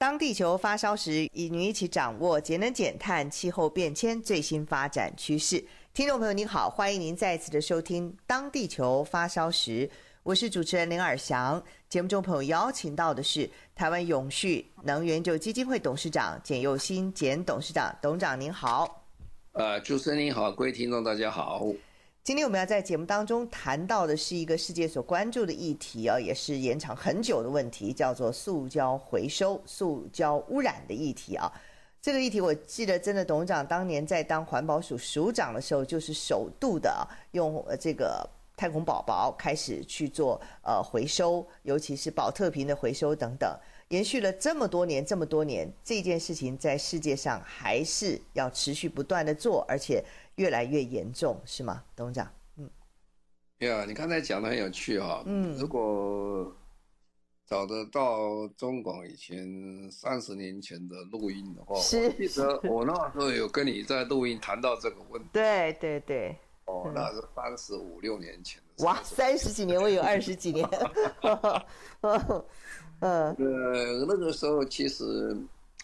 当地球发烧时，与您一起掌握节能减碳、气候变迁最新发展趋势。听众朋友您好，欢迎您再次的收听《当地球发烧时》，我是主持人林尔祥。节目中朋友邀请到的是台湾永续能源就基金会董事长简佑新简董事长，董事长您好。呃，主持人您好，各位听众大家好。今天我们要在节目当中谈到的是一个世界所关注的议题啊，也是延长很久的问题，叫做塑胶回收、塑胶污染的议题啊。这个议题我记得，真的董事长当年在当环保署署长的时候，就是首度的用这个太空宝宝开始去做呃回收，尤其是宝特瓶的回收等等，延续了这么多年，这么多年，这件事情在世界上还是要持续不断的做，而且。越来越严重是吗，董事长？嗯，呀，你刚才讲的很有趣哈。嗯，如果找得到中广以前三十年前的录音的话，是，记得我那时候有跟你在录音谈到这个问题。对对对。哦，那是三十五六年前的。哇，三十几年，我有二十几年。嗯，呃，那个时候其实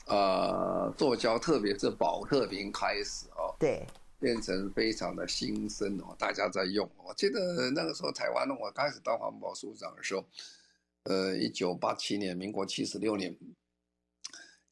啊，做胶，特别是宝特瓶开始哦。对。变成非常的新生哦，大家在用。我记得那个时候台湾，我开始当环保署长的时候，呃，一九八七年，民国七十六年，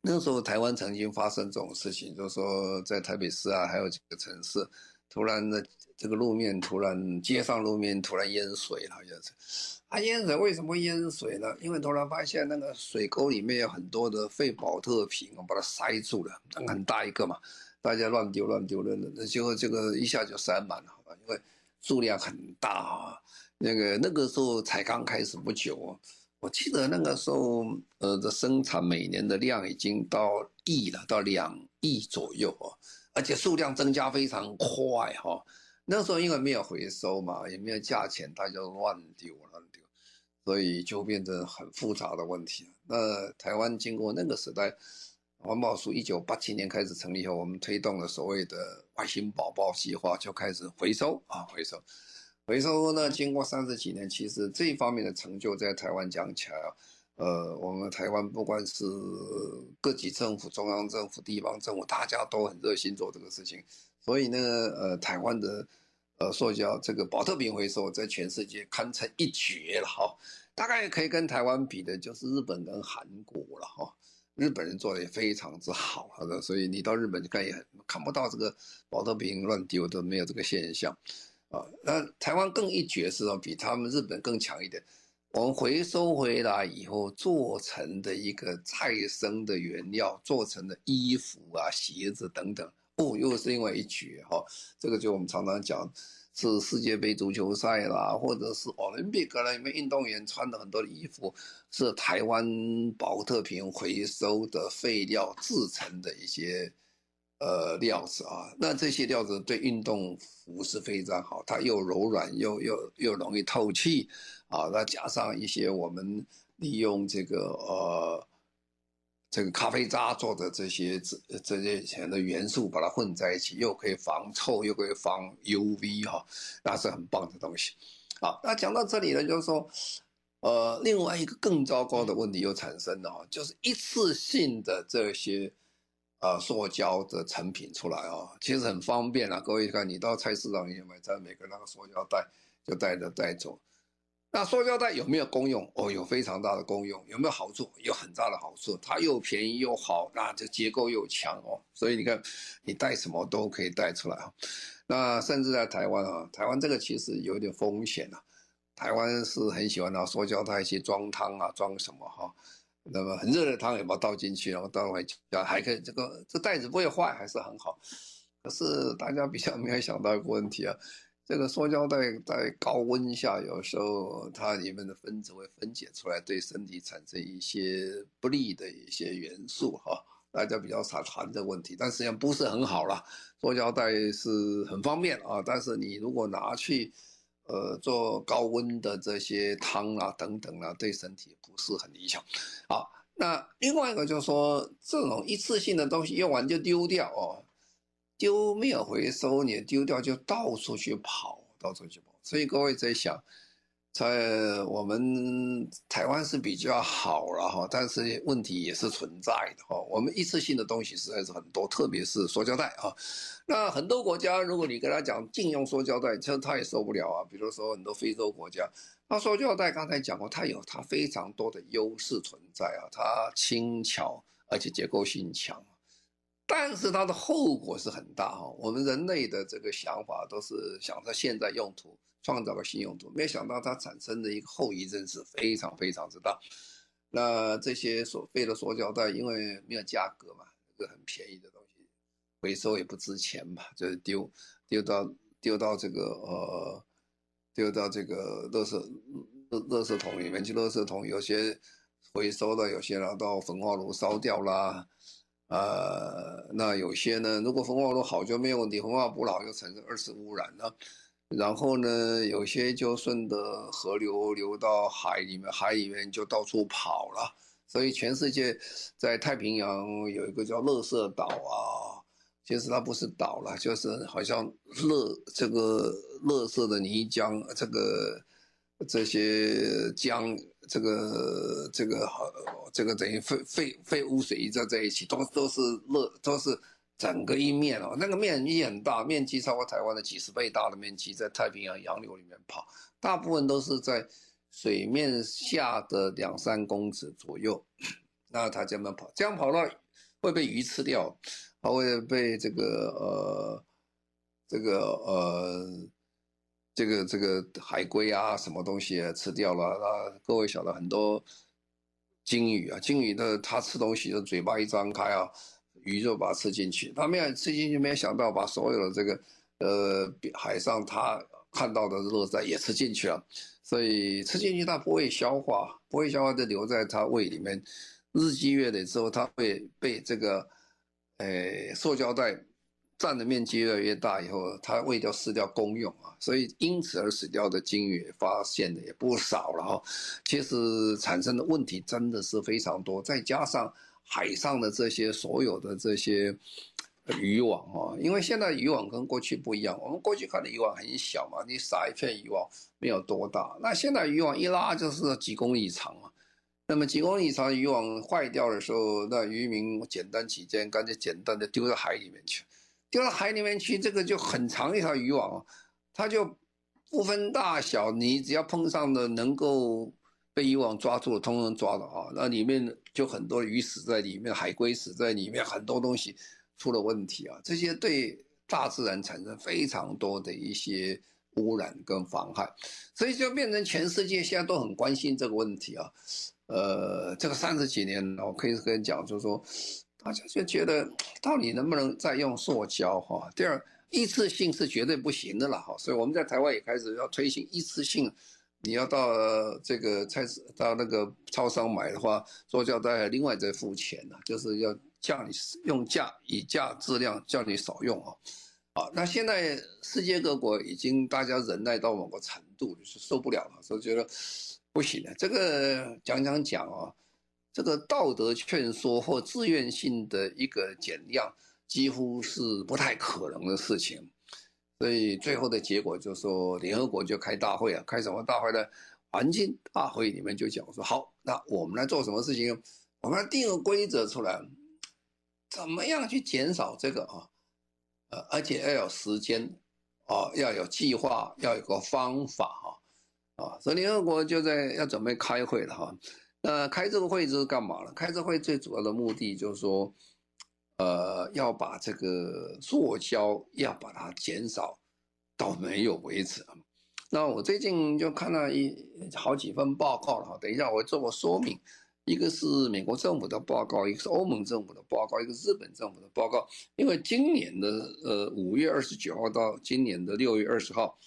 那个时候台湾曾经发生这种事情，就是说在台北市啊，还有几个城市，突然的这个路面突然街上路面突然淹水了，好像是。啊，淹水为什么会淹水呢？因为突然发现那个水沟里面有很多的废宝特瓶，我把它塞住了，很大一个嘛。大家乱丢乱丢的，那结果这个一下就塞满了，好吧？因为数量很大啊。那个那个时候才刚开始不久哦，我记得那个时候呃的生产每年的量已经到亿了，到两亿左右哦，而且数量增加非常快哈。那时候因为没有回收嘛，也没有价钱，大家乱丢乱丢，所以就变成很复杂的问题。那台湾经过那个时代。环保署一九八七年开始成立以后，我们推动了所谓的“爱心宝宝”计划，就开始回收啊，回收，回收呢。经过三十几年，其实这一方面的成就在台湾讲起来，呃，我们台湾不管是各级政府、中央政府、地方政府，大家都很热心做这个事情。所以呢，呃，台湾的呃塑胶这个宝特瓶回收，在全世界堪称一绝了哈。大概可以跟台湾比的，就是日本跟韩国了哈。日本人做的也非常之好，好的，所以你到日本去看也看不到这个宝特瓶乱丢都没有这个现象，啊，那台湾更一绝是哦，比他们日本更强一点。我们回收回来以后做成的一个再生的原料，做成的衣服啊、鞋子等等，哦，又是另外一绝哈。这个就我们常常讲。是世界杯足球赛啦，或者是奥林匹克啦，里面运动员穿的很多的衣服是台湾宝特瓶回收的废料制成的一些呃料子啊。那这些料子对运动服是非常好，它又柔软又又又容易透气啊。那加上一些我们利用这个呃。这个咖啡渣做的这些这这些钱的元素，把它混在一起，又可以防臭，又可以防 UV 哈，那是很棒的东西。好，那讲到这里呢，就是说，呃，另外一个更糟糕的问题又产生了哈，就是一次性的这些呃塑胶的成品出来啊，其实很方便啊。各位看，你到菜市场里面买，在每个那个塑胶袋就带着带走。那塑胶袋有没有功用？哦，有非常大的功用。有没有好处？有很大的好处。它又便宜又好，那这结构又强哦。所以你看，你带什么都可以带出来啊。那甚至在台湾啊，台湾这个其实有点风险啊。台湾是很喜欢拿塑胶袋去装汤啊，装什么哈？那么很热的汤也把它倒进去，然后倒回家还可以，这个这袋子不会坏，还是很好。可是大家比较没有想到一个问题啊。这个塑胶袋在高温下，有时候它里面的分子会分解出来，对身体产生一些不利的一些元素哈。大家比较少谈这个问题，但实际上不是很好啦。塑胶袋是很方便啊，但是你如果拿去呃做高温的这些汤啊等等啊，对身体不是很理想。好，那另外一个就是说，这种一次性的东西用完就丢掉哦。丢没有回收，你丢掉就到处去跑，到处去跑。所以各位在想，在我们台湾是比较好了哈，但是问题也是存在的哈。我们一次性的东西实在是很多，特别是塑胶袋啊。那很多国家，如果你跟他讲禁用塑胶袋，其实他也受不了啊。比如说很多非洲国家，那塑胶袋刚才讲过，它有它非常多的优势存在啊，它轻巧而且结构性强。但是它的后果是很大哈，我们人类的这个想法都是想着现在用途，创造个新用途，没想到它产生的一个后遗症是非常非常之大。那这些所谓的塑胶袋，因为没有价格嘛，这个很便宜的东西，回收也不值钱嘛，就是丢丢到丢到这个呃，丢到这个垃圾垃垃圾桶里面去，垃圾桶有些回收的，有些拿到焚化炉烧掉啦。呃，那有些呢，如果焚化炉好就没有问题，焚化不好就产生二次污染了。然后呢，有些就顺着河流流到海里面，海里面就到处跑了。所以全世界在太平洋有一个叫“垃圾岛”啊，其实它不是岛了，就是好像垃这个垃圾的泥浆，这个这些浆。这个这个好，这个等于废废废污水一在在一起，都都是热，都是整个一面哦。那个面积很大，面积超过台湾的几十倍大的面积，在太平洋洋流里面跑，大部分都是在水面下的两三公尺左右。那它这么跑，这样跑到会被鱼吃掉，还会被这个呃这个呃。这个这个海龟啊，什么东西，吃掉了？那各位晓得很多鲸鱼啊，鲸鱼的它吃东西的嘴巴一张开啊，鱼就把它吃进去。它没有吃进去，没有想到把所有的这个呃海上它看到的垃圾也吃进去了。所以吃进去它不会消化，不会消化就留在它胃里面，日积月累之后，它会被这个呃塑胶袋。占的面积越来越大以后，它为掉饲料公用啊，所以因此而死掉的鲸鱼发现的也不少了哈。其实产生的问题真的是非常多，再加上海上的这些所有的这些渔网啊，因为现在渔网跟过去不一样，我们过去看的渔网很小嘛，你撒一片渔网没有多大，那现在渔网一拉就是几公里长嘛。那么几公里长渔网坏掉的时候，那渔民简单起见，干脆简单的丢到海里面去。丢到海里面去，这个就很长一条渔网，它就不分大小，你只要碰上的能够被渔网抓住的，通通抓了啊！那里面就很多鱼死在里面，海龟死在里面，很多东西出了问题啊！这些对大自然产生非常多的一些污染跟妨害，所以就变成全世界现在都很关心这个问题啊。呃，这个三十几年，我可以跟你讲，就是说。大家就觉得，到底能不能再用塑胶哈？第二，一次性是绝对不行的了哈。所以我们在台湾也开始要推行一次性，你要到这个菜市到那个超商买的话，塑胶袋另外再付钱呢，就是要叫你用价以价质量，叫你少用啊。好，那现在世界各国已经大家忍耐到某个程度，就是受不了了，所以觉得不行了。这个讲讲讲啊。这个道德劝说或自愿性的一个减量，几乎是不太可能的事情。所以最后的结果就是说，联合国就开大会啊，开什么大会呢？环境大会里面就讲说，好，那我们来做什么事情？我们来定个规则出来，怎么样去减少这个啊？呃，而且要有时间啊，要有计划，要有个方法哈啊。所以联合国就在要准备开会了哈。那开这个会是干嘛呢？开这个会最主要的目的就是说，呃，要把这个塑胶要把它减少到没有为止。那我最近就看了一好几份报告了，等一下我做个说明。一个是美国政府的报告，一个是欧盟政府的报告，一个是日本政府的报告。因为今年的呃五月二十九号到今年的六月二十号，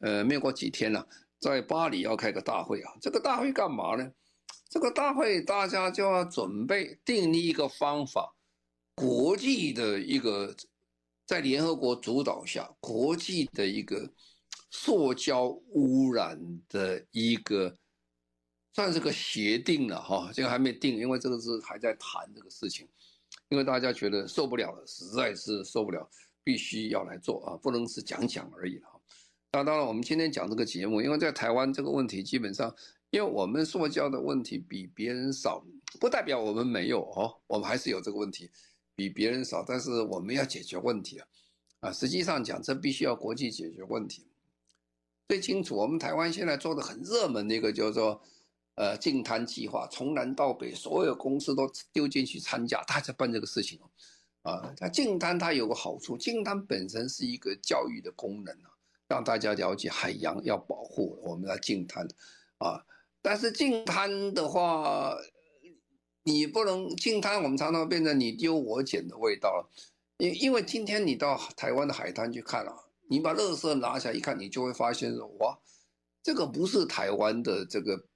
呃，没有过几天了，在巴黎要开个大会啊。这个大会干嘛呢？这个大会大家就要准备订立一个方法，国际的一个在联合国主导下，国际的一个塑胶污染的一个。算是个协定了哈，这个还没定，因为这个是还在谈这个事情，因为大家觉得受不了了，实在是受不了，必须要来做啊，不能是讲讲而已了。那当然，我们今天讲这个节目，因为在台湾这个问题基本上，因为我们塑胶的问题比别人少，不代表我们没有哦，我们还是有这个问题，比别人少，但是我们要解决问题啊，啊，实际上讲，这必须要国际解决问题。最清楚，我们台湾现在做的很热门的一个叫做。呃，净滩计划从南到北，所有公司都丢进去参加，大家办这个事情啊，那净滩它有个好处，净滩本身是一个教育的功能啊，让大家了解海洋要保护，我们要净滩啊。但是净滩的话，你不能净滩，我们常常变成你丢我捡的味道了。因因为今天你到台湾的海滩去看啊，你把垃圾拿起来一看，你就会发现说，哇，这个不是台湾的这个。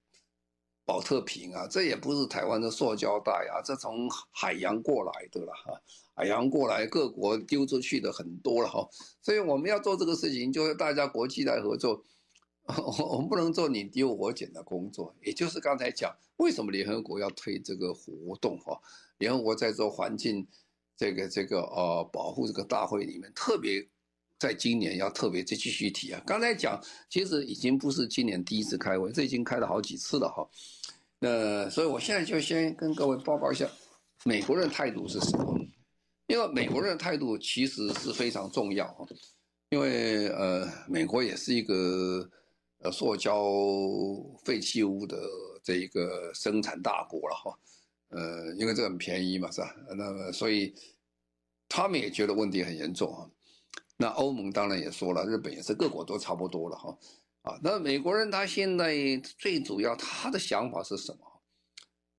宝特瓶啊，这也不是台湾的塑胶袋啊，这从海洋过来的了哈，海洋过来各国丢出去的很多了哈，所以我们要做这个事情，就是大家国际来合作，我们不能做你丢我捡的工作。也就是刚才讲，为什么联合国要推这个活动哈？联合国在做环境这个这个呃保护这个大会里面，特别在今年要特别再继续提啊。刚才讲，其实已经不是今年第一次开会，这已经开了好几次了哈。那所以，我现在就先跟各位报告一下，美国人的态度是什么？因为美国人的态度其实是非常重要哈，因为呃，美国也是一个呃塑胶废弃物的这一个生产大国了哈，呃，因为这很便宜嘛，是吧？那么所以他们也觉得问题很严重啊。那欧盟当然也说了，日本也是，各国都差不多了哈。啊，那美国人他现在最主要他的想法是什么？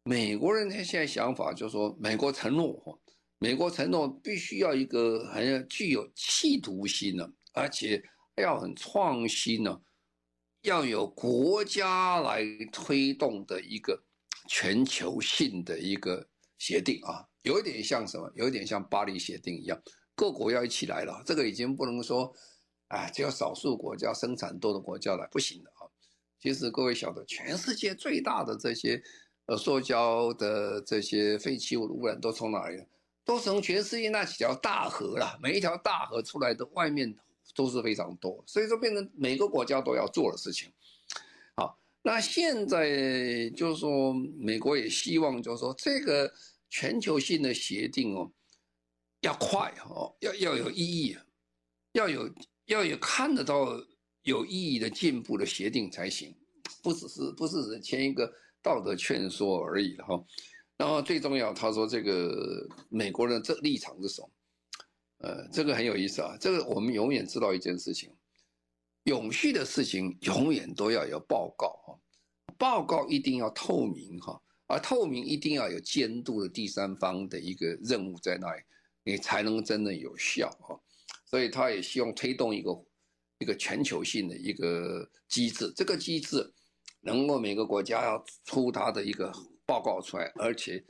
美国人他现在想法就是说，美国承诺，美国承诺必须要一个很具有企图心的，而且要很创新呢，要有国家来推动的一个全球性的一个协定啊，有一点像什么？有一点像巴黎协定一样，各国要一起来了，这个已经不能说。哎，只有少数国家生产多的国家来不行的啊！其实各位晓得，全世界最大的这些呃塑胶的这些废弃物的污染都从哪里？都从全世界那几条大河了。每一条大河出来的外面都是非常多，所以说变成每个国家都要做的事情。好，那现在就是说，美国也希望就是说，这个全球性的协定哦，要快哦，要要有意义，要有。要有看得到有意义的进步的协定才行，不只是不是签一个道德劝说而已哈。然后最重要，他说这个美国人这立场是什么？呃，这个很有意思啊。这个我们永远知道一件事情，永续的事情永远都要有报告哈，报告一定要透明哈，而透明一定要有监督的第三方的一个任务在那里，你才能真的有效哈。所以他也希望推动一个一个全球性的一个机制，这个机制能够每个国家要出他的一个报告出来，而且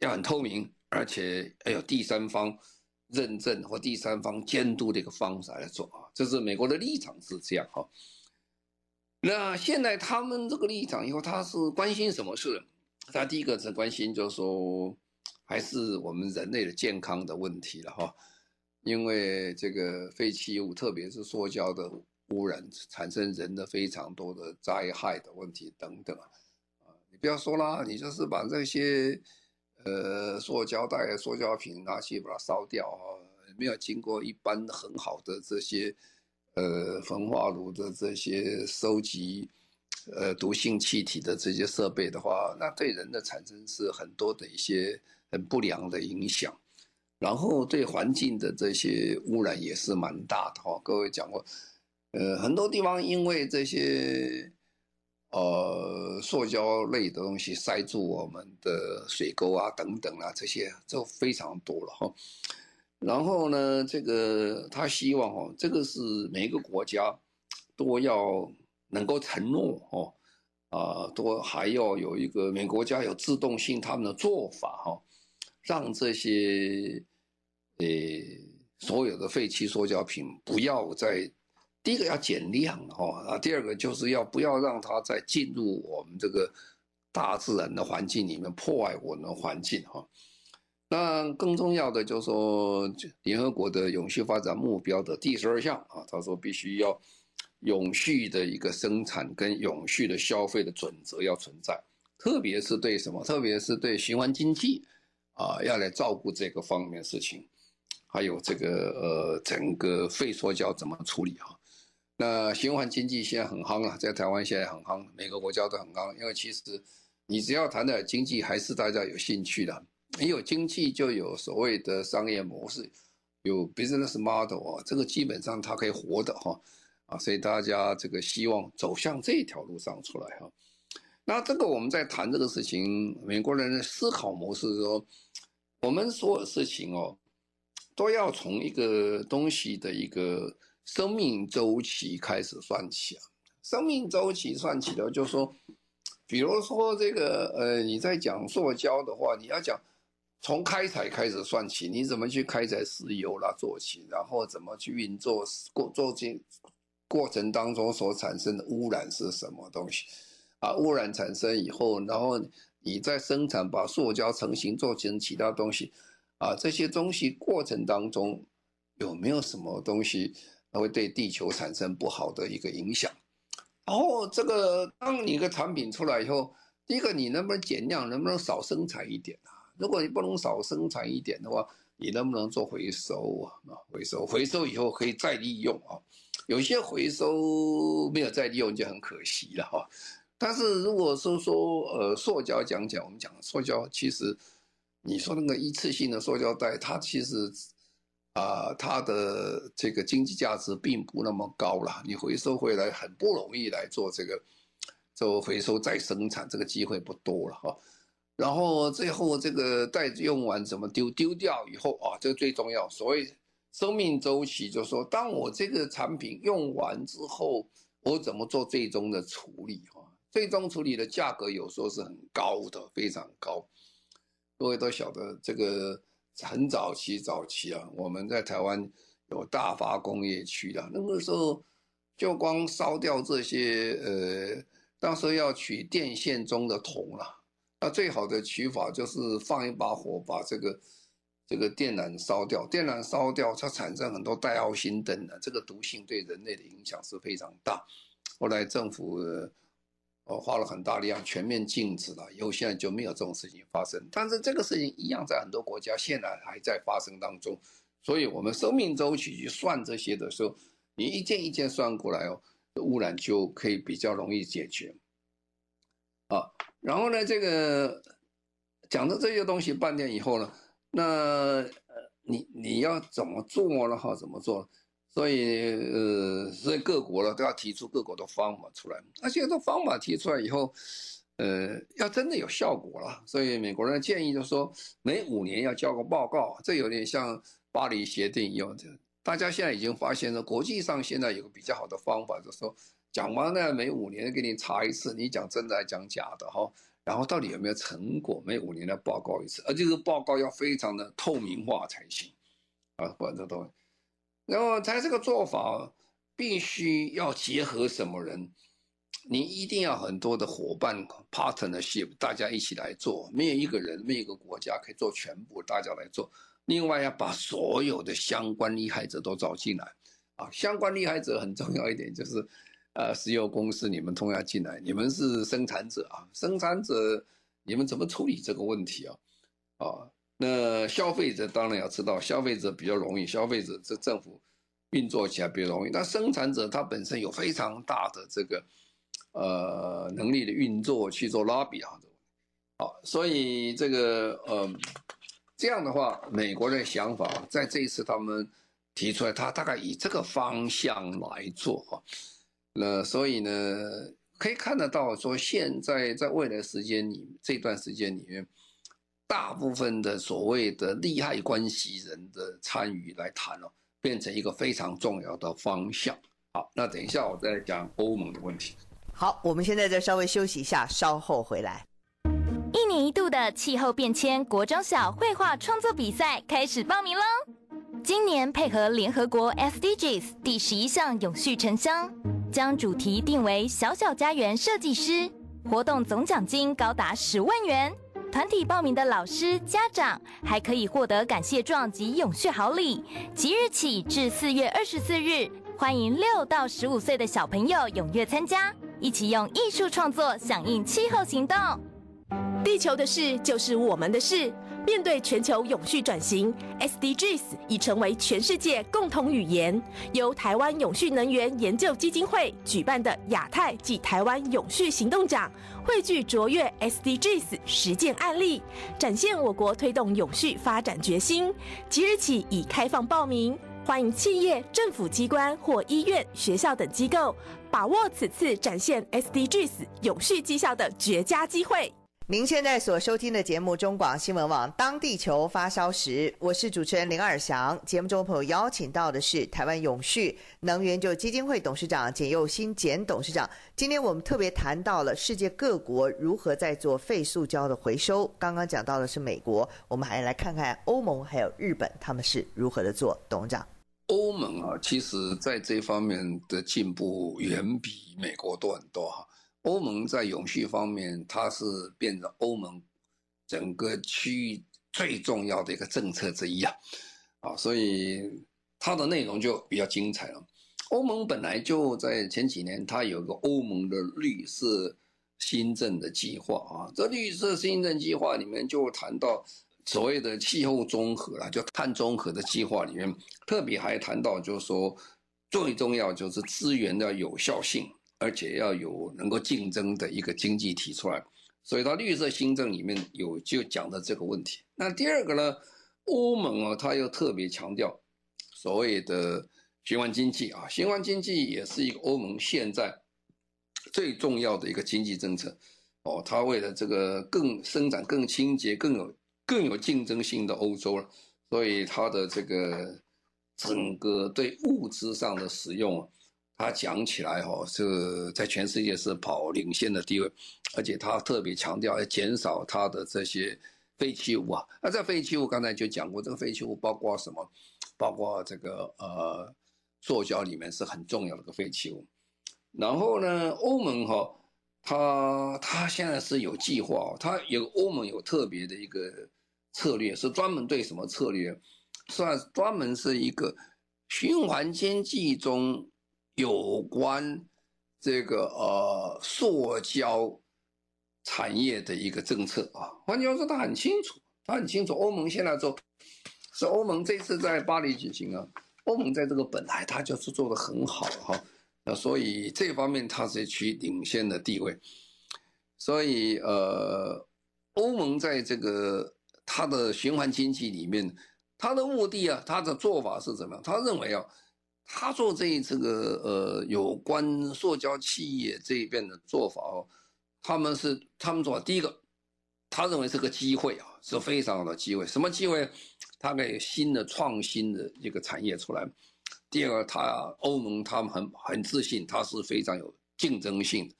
要很透明，而且要有第三方认证或第三方监督的一个方式来做啊。这是美国的立场是这样哈。那现在他们这个立场以后，他是关心什么事？他第一个是关心，就是说还是我们人类的健康的问题了哈。因为这个废弃物，特别是塑胶的污染，产生人的非常多的灾害的问题等等啊，你不要说啦，你就是把这些呃塑胶袋、塑胶瓶拿去把它烧掉啊，没有经过一般很好的这些呃焚化炉的这些收集呃毒性气体的这些设备的话，那对人的产生是很多的一些很不良的影响。然后对环境的这些污染也是蛮大的哈，各位讲过，呃，很多地方因为这些呃塑胶类的东西塞住我们的水沟啊等等啊，这些就非常多了哈。然后呢，这个他希望哦，这个是每一个国家都要能够承诺哦，啊，都还要有一个每个国家有自动性他们的做法哈，让这些呃所有的废弃塑胶品不要再第一个要减量哈啊，第二个就是要不要让它再进入我们这个大自然的环境里面破坏我们的环境哈。那更重要的就是说，联合国的永续发展目标的第十二项啊，他说必须要永续的一个生产跟永续的消费的准则要存在，特别是对什么？特别是对循环经济啊，要来照顾这个方面的事情，还有这个呃整个废塑胶怎么处理哈？那循环经济现在很夯啊，在台湾现在很夯，每个国家都很夯，因为其实你只要谈的经济，还是大家有兴趣的。你有经济，就有所谓的商业模式，有 business model 啊，这个基本上它可以活的哈，啊，所以大家这个希望走向这条路上出来哈。那这个我们在谈这个事情，美国人的思考模式说，我们所有事情哦，都要从一个东西的一个生命周期开始算起啊。生命周期算起的，就是说，比如说这个呃，你在讲塑胶的话，你要讲。从开采开始算起，你怎么去开采石油啦做起，然后怎么去运作过做进过程当中所产生的污染是什么东西？啊，污染产生以后，然后你在生产把塑胶成型做成其他东西，啊，这些东西过程当中有没有什么东西它会对地球产生不好的一个影响？然后这个当你一个产品出来以后，第一个你能不能减量，能不能少生产一点啊？如果你不能少生产一点的话，你能不能做回收啊？回收回收以后可以再利用啊。有些回收没有再利用就很可惜了哈。但是如果说说呃塑胶讲讲，我们讲塑胶，其实你说那个一次性的塑胶袋，它其实啊、它的这个经济价值并不那么高了。你回收回来很不容易来做这个做回收再生产，这个机会不多了哈。然后最后这个袋子用完怎么丢？丢掉以后啊，这个最重要。所谓生命周期，就是说，当我这个产品用完之后，我怎么做最终的处理？哈，最终处理的价格有时候是很高的，非常高。各位都晓得，这个很早期早期啊，我们在台湾有大发工业区的，那个时候就光烧掉这些呃，当时要取电线中的铜啊。那最好的取法就是放一把火，把这个这个电缆烧掉。电缆烧掉，它产生很多戴奥辛等的，这个毒性对人类的影响是非常大。后来政府我花了很大力量全面禁止了，以后现在就没有这种事情发生。但是这个事情一样在很多国家现在还在发生当中。所以我们生命周期去算这些的时候，你一件一件算过来哦，污染就可以比较容易解决。啊。然后呢，这个讲到这些东西半天以后呢，那呃，你你要怎么做呢？哈，怎么做？所以呃，所以各国呢都要提出各国的方法出来。而且这方法提出来以后，呃，要真的有效果了。所以美国人的建议就是说，每五年要交个报告。这有点像巴黎协定一样。大家现在已经发现了，国际上现在有个比较好的方法，就是说。讲完了，每五年给你查一次，你讲真的还讲假的哈？然后到底有没有成果？每五年来报告一次，而这个报告要非常的透明化才行啊，不然这东西那么他这个做法必须要结合什么人？你一定要很多的伙伴 partnership，大家一起来做，没有一个人，没有一个国家可以做全部，大家来做。另外要把所有的相关利害者都找进来啊，相关利害者很重要一点就是。呃，石油公司，你们同样进来，你们是生产者啊，生产者，你们怎么处理这个问题啊？啊，那消费者当然要知道，消费者比较容易，消费者这政府运作起来比较容易。那生产者他本身有非常大的这个呃能力的运作去做拉比啊，好，所以这个呃这样的话，美国的想法在这一次他们提出来，他大概以这个方向来做啊。那所以呢，可以看得到，说现在在未来时间里这段时间里面，大部分的所谓的利害关系人的参与来谈哦，变成一个非常重要的方向。好，那等一下我再讲欧盟的问题。好，我们现在再稍微休息一下，稍后回来。一年一度的气候变迁国中小绘画创作比赛开始报名喽！今年配合联合国 SDGs 第十一项永续城乡，将主题定为“小小家园设计师”，活动总奖金高达十万元。团体报名的老师、家长还可以获得感谢状及永续好礼。即日起至四月二十四日，欢迎六到十五岁的小朋友踊跃参加，一起用艺术创作响应气候行动。地球的事就是我们的事。面对全球永续转型，SDGs 已成为全世界共同语言。由台湾永续能源研究基金会举办的亚太暨台湾永续行动奖，汇聚卓越 SDGs 实践案例，展现我国推动永续发展决心。即日起已开放报名，欢迎企业、政府机关或医院、学校等机构把握此次展现 SDGs 永续绩效的绝佳机会。您现在所收听的节目中广新闻网《当地球发烧时》，我是主持人林尔祥。节目中朋友邀请到的是台湾永续能源就基金会董事长简佑新简董事长。今天我们特别谈到了世界各国如何在做废塑胶的回收。刚刚讲到的是美国，我们还来看看欧盟还有日本他们是如何的做。董事长，欧盟啊，其实在这方面的进步远比美国多很多哈。欧盟在永续方面，它是变成欧盟整个区域最重要的一个政策之一啊，啊，所以它的内容就比较精彩了。欧盟本来就在前几年，它有个欧盟的绿色新政的计划啊，这绿色新政计划里面就谈到所谓的气候综合啦，就碳综合的计划里面，特别还谈到就是说最重要就是资源的有效性。而且要有能够竞争的一个经济体出来，所以它绿色新政里面有就讲的这个问题。那第二个呢，欧盟啊，它又特别强调所谓的循环经济啊，循环经济也是一个欧盟现在最重要的一个经济政策哦。它为了这个更生产更清洁、更有更有竞争性的欧洲了，所以它的这个整个对物资上的使用。他讲起来哈，是在全世界是跑领先的地位，而且他特别强调要减少他的这些废弃物啊。那这废弃物刚才就讲过，这个废弃物包括什么？包括这个呃，塑胶里面是很重要的一个废弃物。然后呢，欧盟哈，他他现在是有计划，他有欧盟有特别的一个策略，是专门对什么策略？算专门是一个循环经济中。有关这个呃塑胶产业的一个政策啊，换句话说，他很清楚，他很清楚，欧盟现在做是欧盟这次在巴黎举行啊，欧盟在这个本来他就是做得很好哈，那所以这方面他是取领先的地位，所以呃，欧盟在这个它的循环经济里面，它的目的啊，它的做法是怎么样？他认为啊。他做这这个呃有关塑胶企业这一边的做法哦，他们是他们做第一个，他认为是个机会啊，是非常好的机会。什么机会？他给新的创新的一个产业出来。第二个，他欧盟他们很很自信，他是非常有竞争性的。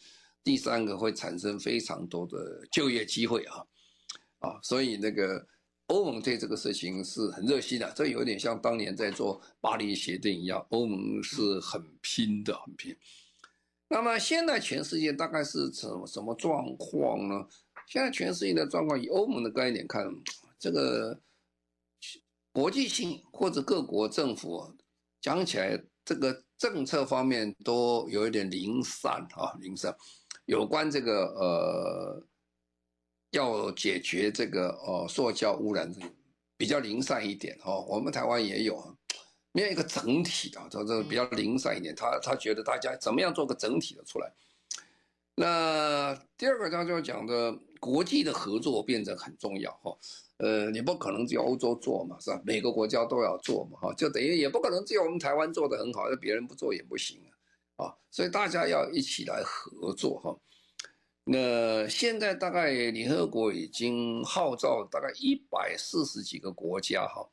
第三个，会产生非常多的就业机会啊啊，所以那个。欧盟对这个事情是很热心的，这有点像当年在做巴黎协定一样，欧盟是很拼的，很拼。那么现在全世界大概是什么什么状况呢？现在全世界的状况，以欧盟的概念看，这个国际性或者各国政府讲起来，这个政策方面都有一点零散啊，零散。有关这个呃。要解决这个哦塑胶污染，比较零散一点哦。我们台湾也有，没有一个整体的，这这比较零散一点。他他觉得大家怎么样做个整体的出来？那第二个他就讲的国际的合作变得很重要哈。呃，你不可能只有欧洲做嘛，是吧？每个国家都要做嘛哈，就等于也不可能只有我们台湾做得很好，那别人不做也不行啊。啊，所以大家要一起来合作哈。那现在大概联合国已经号召大概一百四十几个国家哈，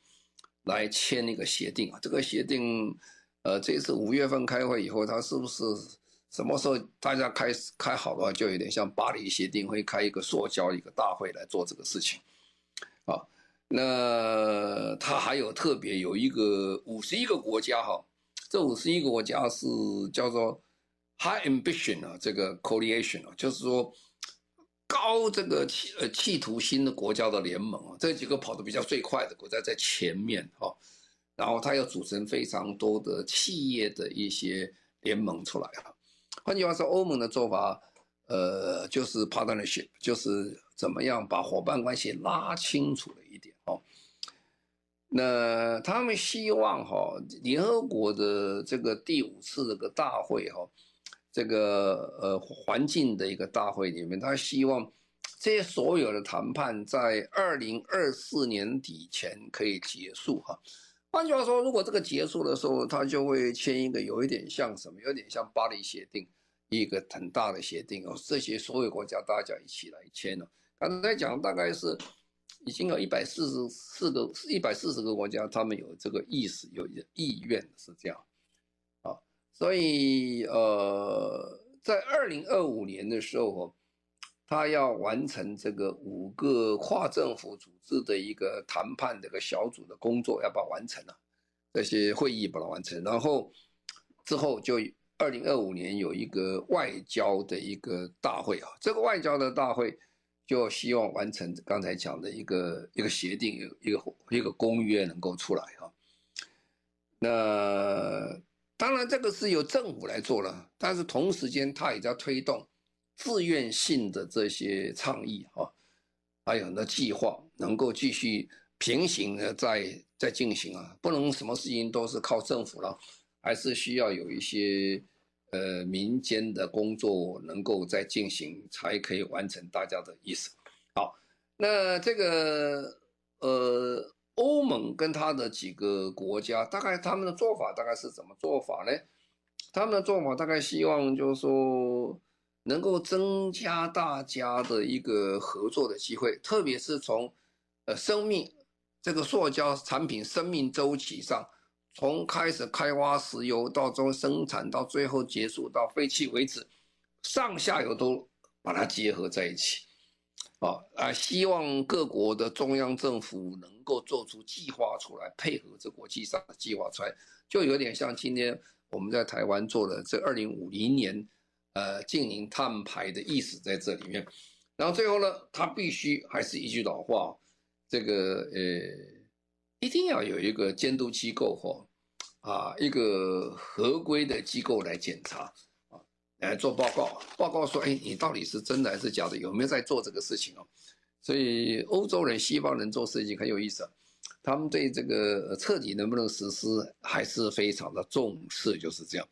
来签那个协定啊。这个协定，呃，这次五月份开会以后，它是不是什么时候大家开开好的话，就有点像巴黎协定会开一个塑胶一个大会来做这个事情，啊，那它还有特别有一个五十一个国家哈，这五十一个国家是叫做。High ambition 啊，这个 coalition 啊，就是说高这个企呃企图心的国家的联盟啊，这几个跑得比较最快的国家在前面哈，然后它要组成非常多的企业的一些联盟出来啊。换句话说，欧盟的做法，呃，就是 partnership，就是怎么样把伙伴关系拉清楚了一点哦。那他们希望哈，联合国的这个第五次这个大会哈。这个呃环境的一个大会里面，他希望这些所有的谈判在二零二四年底前可以结束哈。换句话说，如果这个结束的时候，他就会签一个有一点像什么，有点像巴黎协定，一个很大的协定哦。这些所有国家大家一起来签了。刚才讲大概是已经有一百四十四个一百四十个国家，他们有这个意识，有意愿是这样。所以，呃，在二零二五年的时候，他要完成这个五个跨政府组织的一个谈判这个小组的工作，要把它完成了，这些会议把它完成，然后之后就二零二五年有一个外交的一个大会啊，这个外交的大会就希望完成刚才讲的一个一个协定，一个一个公约能够出来哈，那。当然，这个是由政府来做了，但是同时间他也在推动自愿性的这些倡议啊，还有很多计划能够继续平行的在在进行啊，不能什么事情都是靠政府了，还是需要有一些呃民间的工作能够在进行，才可以完成大家的意思。好，那这个呃。欧盟跟他的几个国家，大概他们的做法大概是怎么做法呢？他们的做法大概希望就是说，能够增加大家的一个合作的机会，特别是从呃生命这个塑胶产品生命周期上，从开始开挖石油到中生产到最后结束到废弃为止，上下游都把它结合在一起。啊啊！希望各国的中央政府能够做出计划出来，配合这国际上的计划出来，就有点像今天我们在台湾做的这二零五零年，呃，净零碳排的意思在这里面。然后最后呢，它必须还是一句老话，这个呃，一定要有一个监督机构或啊一个合规的机构来检查。来做报告，报告说，哎，你到底是真的还是假的？有没有在做这个事情哦？所以欧洲人、西方人做事情很有意思，他们对这个彻底能不能实施还是非常的重视，就是这样。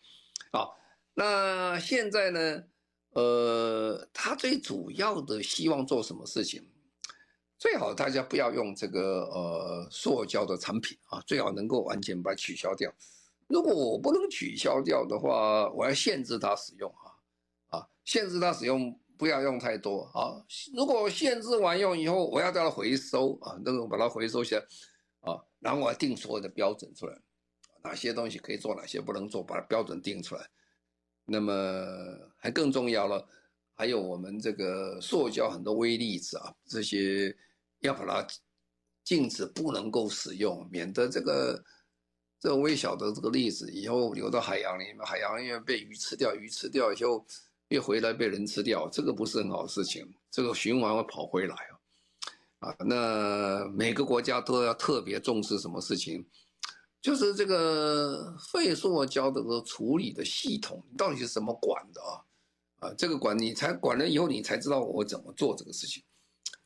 好，那现在呢，呃，他最主要的希望做什么事情？最好大家不要用这个呃塑胶的产品啊，最好能够完全把它取消掉。如果我不能取消掉的话，我要限制它使用啊，啊，限制它使用，不要用太多啊。如果限制完用以后，我要叫它回收啊，那个把它回收起来啊，然后我要定所有的标准出来，哪些东西可以做，哪些不能做，把它标准定出来。那么还更重要了，还有我们这个塑胶很多微粒子啊，这些要把它禁止不能够使用，免得这个。这种微小的这个粒子以后流到海洋里面，海洋因为被鱼吃掉，鱼吃掉以后又回来被人吃掉，这个不是很好的事情。这个循环会跑回来啊，那每个国家都要特别重视什么事情？就是这个废塑胶的处理的系统到底是怎么管的啊？啊，这个管你才管了以后，你才知道我怎么做这个事情。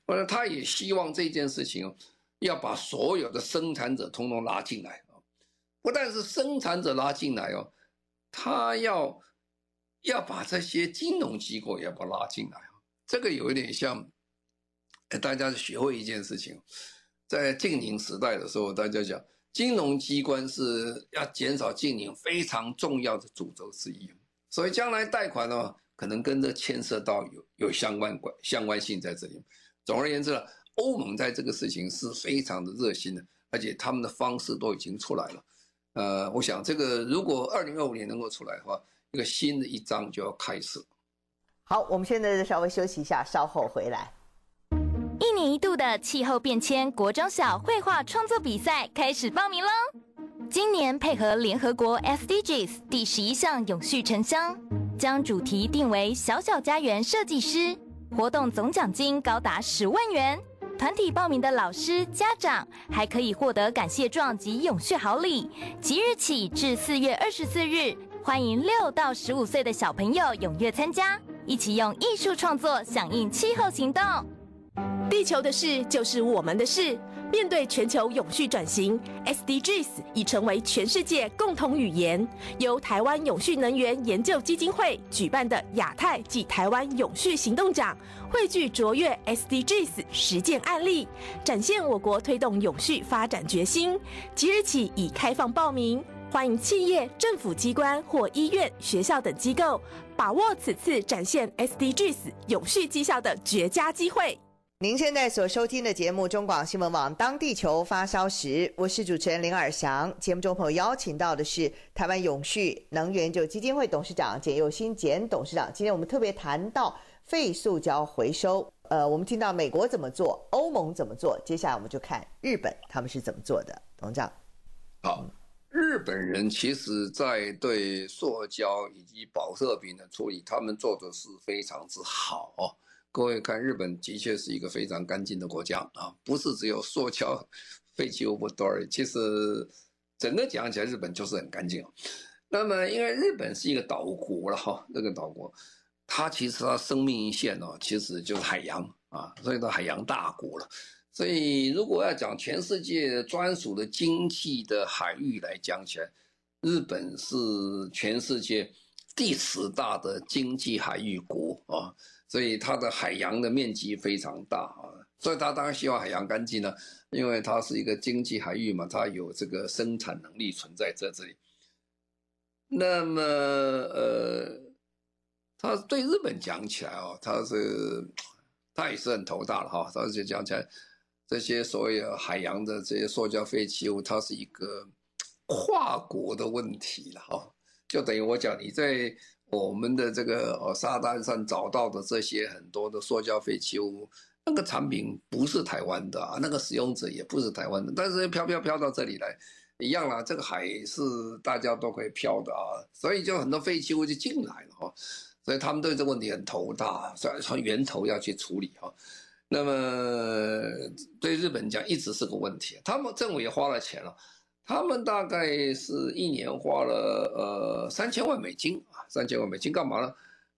反正他也希望这件事情要把所有的生产者通通拉进来。不但是生产者拉进来哦，他要要把这些金融机构也要把拉进来哦。这个有一点像，大家学会一件事情，在净零时代的时候，大家讲金融机关是要减少净零非常重要的主轴之一，所以将来贷款呢，可能跟着牵涉到有有相关关相关性在这里。总而言之呢，欧盟在这个事情是非常的热心的，而且他们的方式都已经出来了。呃，我想这个如果二零二五年能够出来的话，一个新的一章就要开始。好，我们现在稍微休息一下，稍后回来。一年一度的气候变迁国中小绘画创作比赛开始报名喽！今年配合联合国 SDGs 第十一项永续城乡，将主题定为“小小家园设计师”，活动总奖金高达十万元。团体报名的老师、家长还可以获得感谢状及永续好礼。即日起至四月二十四日，欢迎六到十五岁的小朋友踊跃参加，一起用艺术创作响应气候行动。地球的事就是我们的事。面对全球永续转型，SDGs 已成为全世界共同语言。由台湾永续能源研究基金会举办的亚太暨台湾永续行动奖，汇聚卓越 SDGs 实践案例，展现我国推动永续发展决心。即日起已开放报名，欢迎企业、政府机关或医院、学校等机构把握此次展现 SDGs 永续绩效的绝佳机会。您现在所收听的节目《中广新闻网》，当地球发烧时，我是主持人林尔祥。节目中朋友邀请到的是台湾永续能源就基金会董事长简又新简董事长。今天我们特别谈到废塑胶回收。呃，我们听到美国怎么做，欧盟怎么做，接下来我们就看日本他们是怎么做的。董事长，好，日本人其实在对塑胶以及保特瓶的处理，他们做的是非常之好。各位看，日本的确是一个非常干净的国家啊，不是只有塑胶废弃物不多而已。其实整个讲起来，日本就是很干净。那么，因为日本是一个岛国了哈，那个岛国，它其实它生命线哦，其实就是海洋啊，所以它海洋大国了。所以，如果要讲全世界专属的经济的海域来讲起来，日本是全世界第十大的经济海域国啊。所以它的海洋的面积非常大啊，所以它当然希望海洋干净呢，因为它是一个经济海域嘛，它有这个生产能力存在在这里。那么呃，它对日本讲起来哦，它是它也是很头大了哈，它就讲起来这些所谓海洋的这些塑胶废弃物，它是一个跨国的问题了哈，就等于我讲你在。我们的这个呃沙滩上找到的这些很多的塑胶废弃物，那个产品不是台湾的啊，那个使用者也不是台湾的，但是飘飘飘到这里来，一样啦，这个海是大家都可以飘的啊，所以就很多废弃物就进来了哈，所以他们对这个问题很头大，所以从源头要去处理哈。那么对日本讲一直是个问题，他们政府也花了钱了。他们大概是一年花了呃三千万美金啊，三千万美金干嘛呢？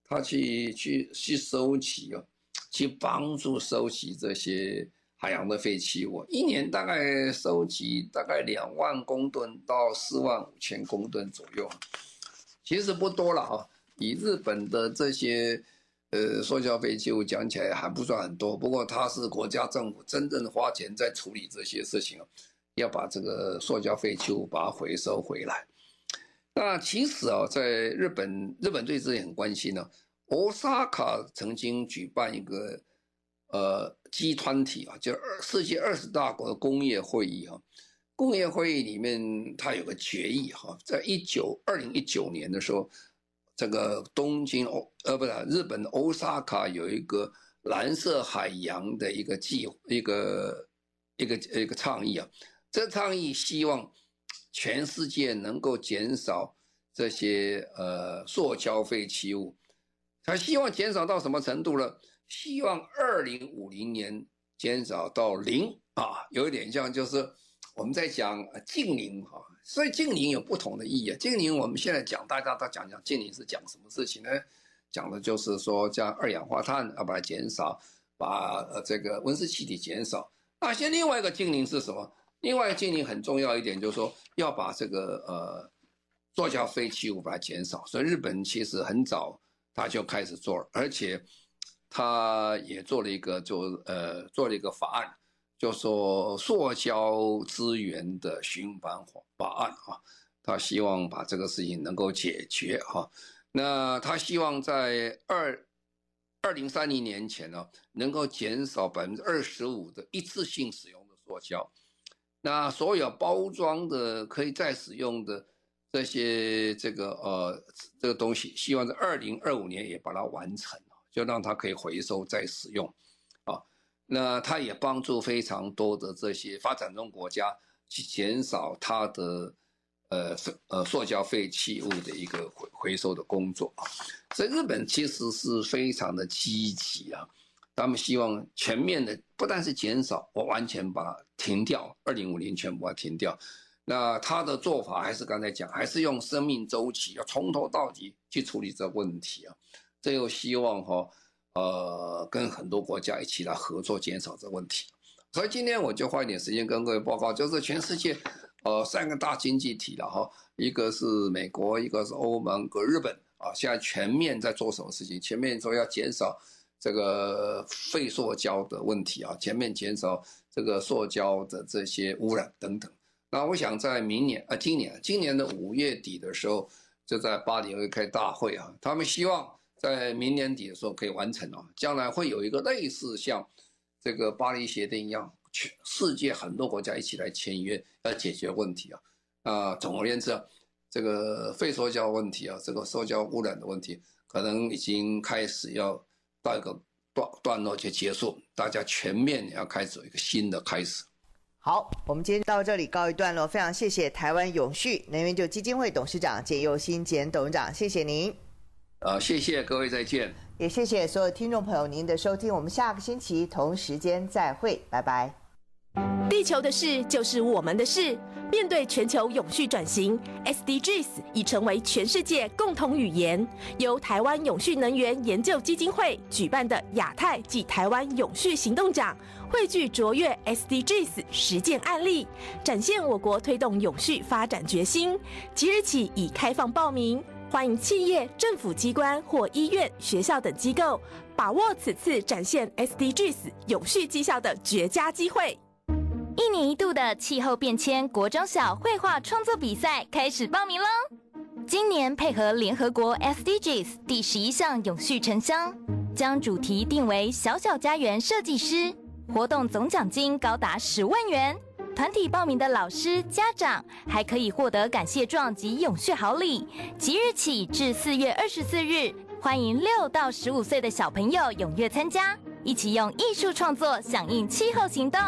他去去去收集哦，去帮助收集这些海洋的废弃物，一年大概收集大概两万公吨到四万五千公吨左右，其实不多了啊。以日本的这些呃塑胶废弃物讲起来还不算很多，不过它是国家政府真正花钱在处理这些事情啊。要把这个塑胶废弃物把它回收回来。那其实啊，在日本，日本对这也很关心呢、啊。Osaka 曾经举办一个呃集团体啊，就二世界二十大国的工业会议啊。工业会议里面，它有个决议哈、啊，在一九二零一九年的时候，这个东京欧呃不是日本 Osaka 有一个蓝色海洋的一个计一个一个一个倡议啊。这倡议希望全世界能够减少这些呃塑胶废弃物，他希望减少到什么程度呢？希望二零五零年减少到零啊，有一点像就是我们在讲净零哈，所以净零有不同的意义。净零我们现在讲，大家都讲讲净零是讲什么事情呢？讲的就是说将二氧化碳要把它减少，把呃这个温室气体减少。那现在另外一个净零是什么？另外，净零很重要一点就是说，要把这个呃塑胶废弃物把它减少。所以日本其实很早他就开始做了，而且他也做了一个就呃做了一个法案，就说塑胶资源的循环法案啊，他希望把这个事情能够解决哈。那他希望在二二零三零年前呢，能够减少百分之二十五的一次性使用的塑胶。那所有包装的可以再使用的这些这个呃这个东西，希望在二零二五年也把它完成，就让它可以回收再使用，啊，那它也帮助非常多的这些发展中国家去减少它的呃呃塑胶废弃物的一个回回收的工作，所以日本其实是非常的积极啊。他们希望全面的，不但是减少，我完全把停掉，二零五零全部把它停掉。那他的做法还是刚才讲，还是用生命周期，要从头到底去处理这问题啊。这又希望哈，呃，跟很多国家一起来合作，减少这问题。所以今天我就花一点时间跟各位报告，就是全世界，呃，三个大经济体了哈，一个是美国，一个是欧盟，和日本啊，现在全面在做什么事情？全面说要减少。这个废塑胶的问题啊，全面减少这个塑胶的这些污染等等。那我想在明年啊，今年今年的五月底的时候，就在巴黎会开大会啊，他们希望在明年底的时候可以完成啊，将来会有一个类似像这个巴黎协定一样，全世界很多国家一起来签约，来解决问题啊。啊，总而言之啊，这个废塑胶问题啊，这个塑胶污染的问题，可能已经开始要。到一个段段落就结束，大家全面要开始一个新的开始。好，我们今天到这里告一段落，非常谢谢台湾永续能源就基金会董事长简佑新简董事长，谢谢您。呃，谢谢各位，再见。也谢谢所有听众朋友您的收听，我们下个星期同时间再会，拜拜。地球的事就是我们的事。面对全球永续转型，SDGs 已成为全世界共同语言。由台湾永续能源研究基金会举办的亚太暨台湾永续行动奖，汇聚卓越 SDGs 实践案例，展现我国推动永续发展决心。即日起已开放报名，欢迎企业、政府机关或医院、学校等机构把握此次展现 SDGs 永续绩效的绝佳机会。一年一度的气候变迁国中小绘画创作比赛开始报名喽！今年配合联合国 SDGs 第十一项永续城乡，将主题定为“小小家园设计师”，活动总奖金高达十万元。团体报名的老师、家长还可以获得感谢状及永续好礼。即日起至四月二十四日，欢迎六到十五岁的小朋友踊跃参加，一起用艺术创作响应气候行动。